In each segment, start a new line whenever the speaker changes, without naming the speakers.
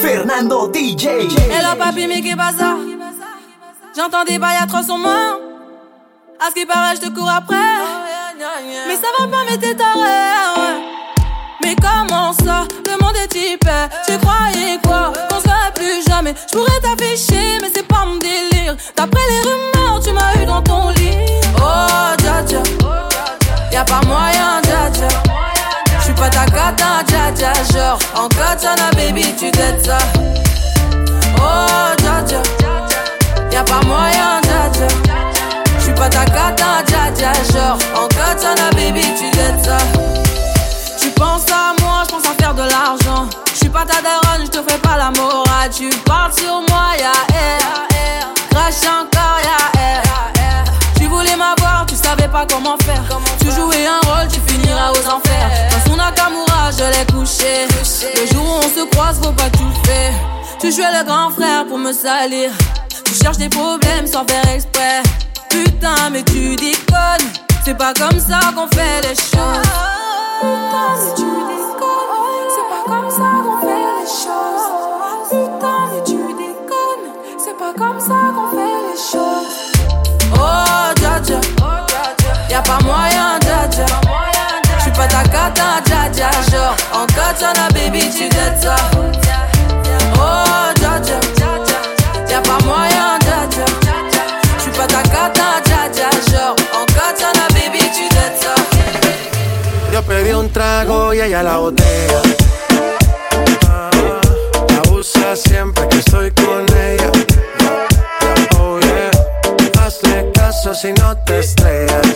Fernando DJ.
Hello papi, mais qu'est ça? J'entends des bails 300 mains. À ce qui paraît, je te cours après. Mais ça va pas, mais t'es taré. Mais comment ça? Le monde est hyper. Tu croyais quoi? Qu'on serait plus jamais. Je pourrais t'afficher, mais c'est pas mon délire. D'après les rumeurs, tu m'as baby, tu t'aides ça. Oh, dja dja. Y'a pas moyen, dja dja. J'suis pas ta cata, dja dja. Genre, en katana, baby, tu t'aides ça. Tu penses à moi, je pense à faire de l'argent. Je suis pas ta daronne, je te fais pas la morale. Tu parles sur moi, ya air. Crash encore, ya air. Tu voulais m'avoir, tu savais pas comment faut pas tout faire. Tu jouais le grand frère pour me salir. Tu cherches des problèmes sans faire exprès. Putain, mais tu déconnes. C'est pas comme ça qu'on fait les choses. Putain, mais tu déconnes. C'est pas comme ça qu'on fait les choses. Putain, mais tu déconnes. C'est pas comme ça qu'on fait les choses. Oh, dja. Y'a pas moyen, Katana, baby, tu ça. Oh, dja. Y'a pas moyen, dja. J'suis pas ta cata. Genre, en.
Yo pedí un trago y ella la botella. Ah, La usa siempre que estoy con ella. Oh yeah, hazle caso si no te estrellas.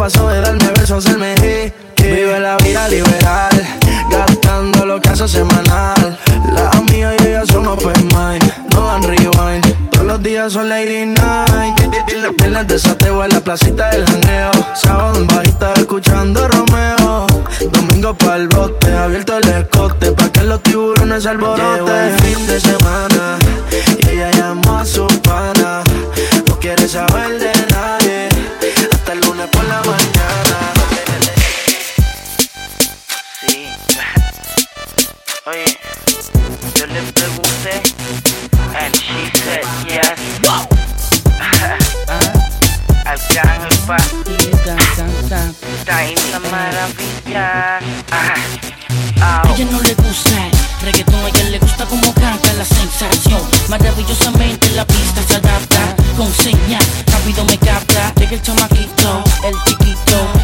Pasó de darme a hacerme hickey Vive la vida liberal Gastando lo que hace semanal. Las amigas y ellas son open mind No dan rewind. Todos los días son lady night. Viernes de sateo en la placita del janeo Sábado en bajita escuchando Romeo. Domingo pa'l bote, abierto el escote Pa' que los tiburones alboroten. Fin de semana Y ella llamó a su pana. No quiere saber de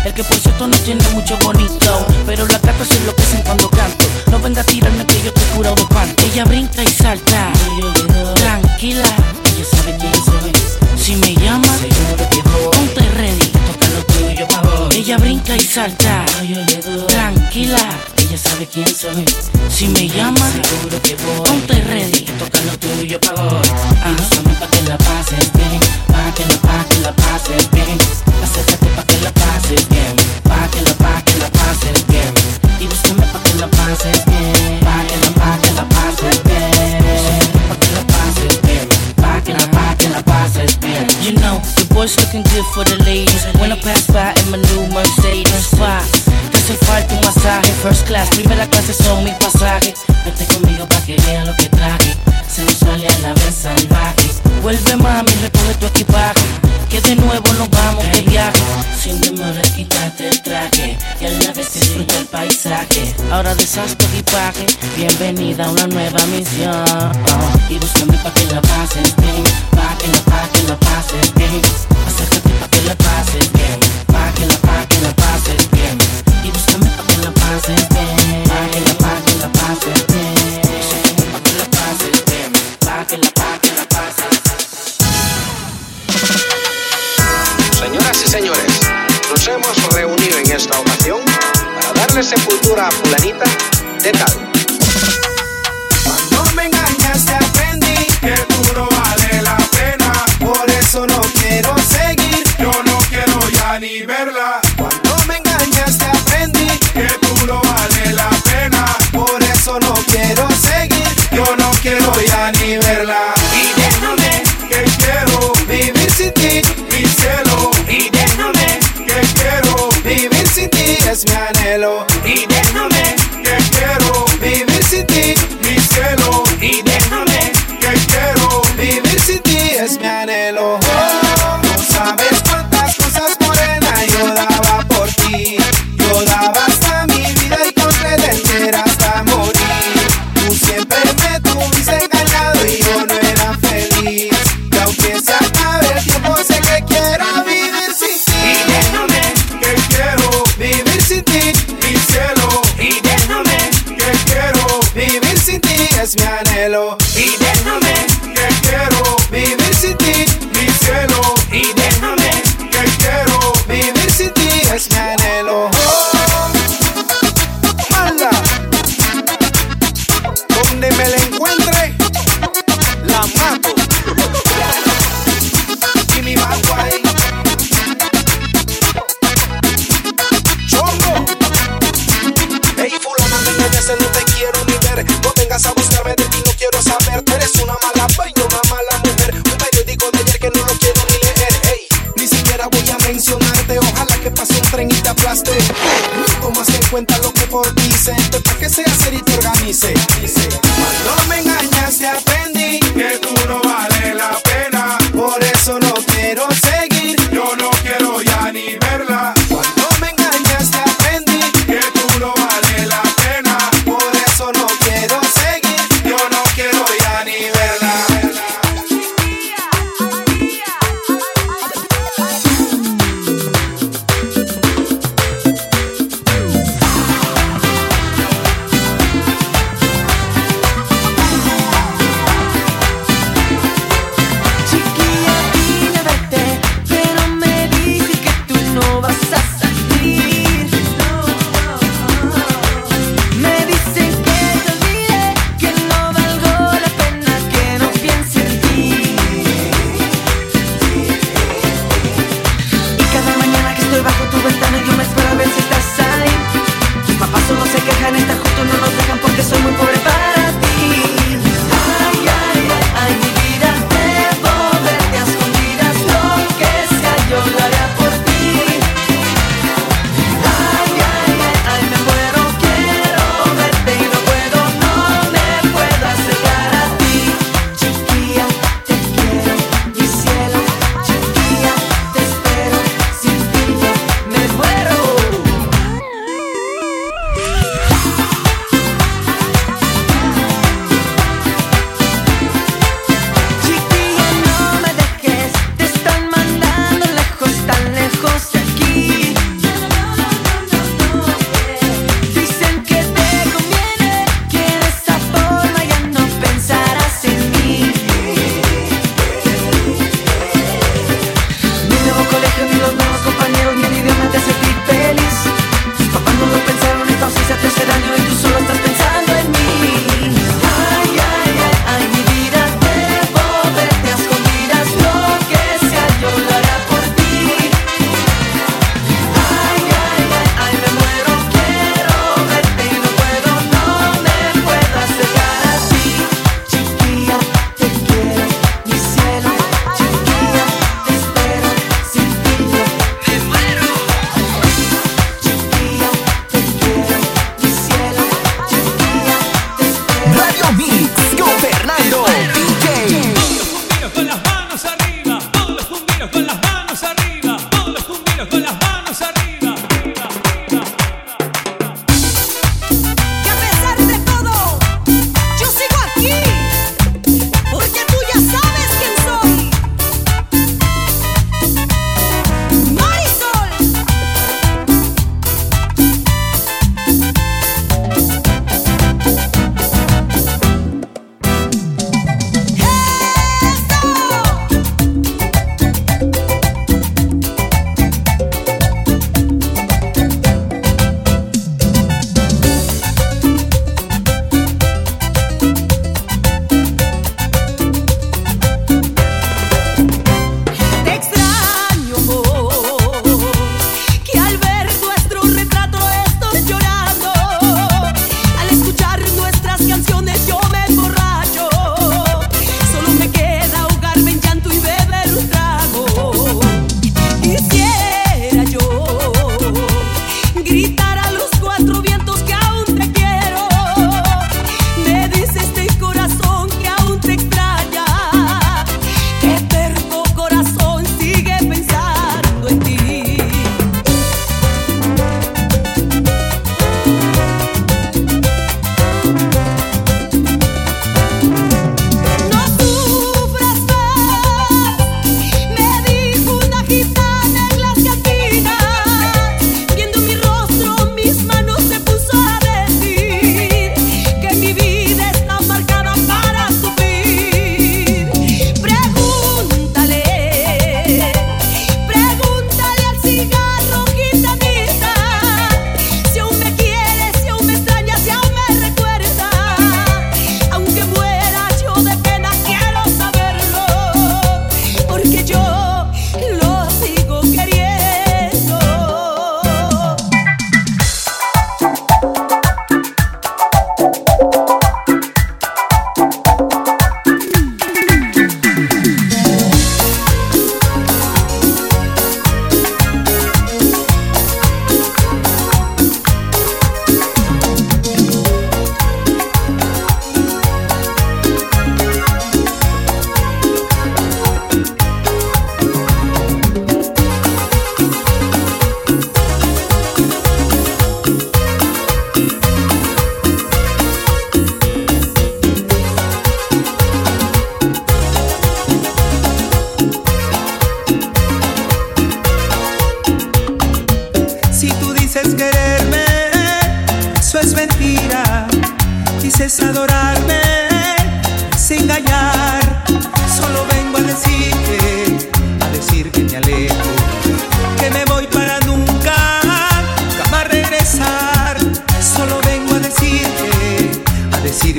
El
que por cierto no tiene mucho bonito, pero la carta se enloquecen cuando canto. No venga a tirarme que yo te curo de pan. Ella brinca y salta, tranquila. Ella sabe quién soy. Si me llama, ponte ready. Ella brinca y salta, tranquila. Ella sabe quién soy. Si me llama, seguro que voy. Ponte ready, toca lo tuyo pa' hoy. Ajá, pa' que la pases bien, pa' que la. de nuevo nos vamos de viaje. Sin demora quitarte el traje y a la vez disfruta el paisaje. Ahora deshaz tu equipaje, bienvenida a una nueva misión. Oh. Y búscame pa' que la pases bien, pa' que la, pa' que la pases bien. Acércate pa' que la pases bien, pa' que la, pa' la pases bien. Y búscame pa' que la pases bien.
señores, nos hemos reunido en esta ocasión para darle sepultura a fulanita de tal.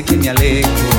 que
me
alegro.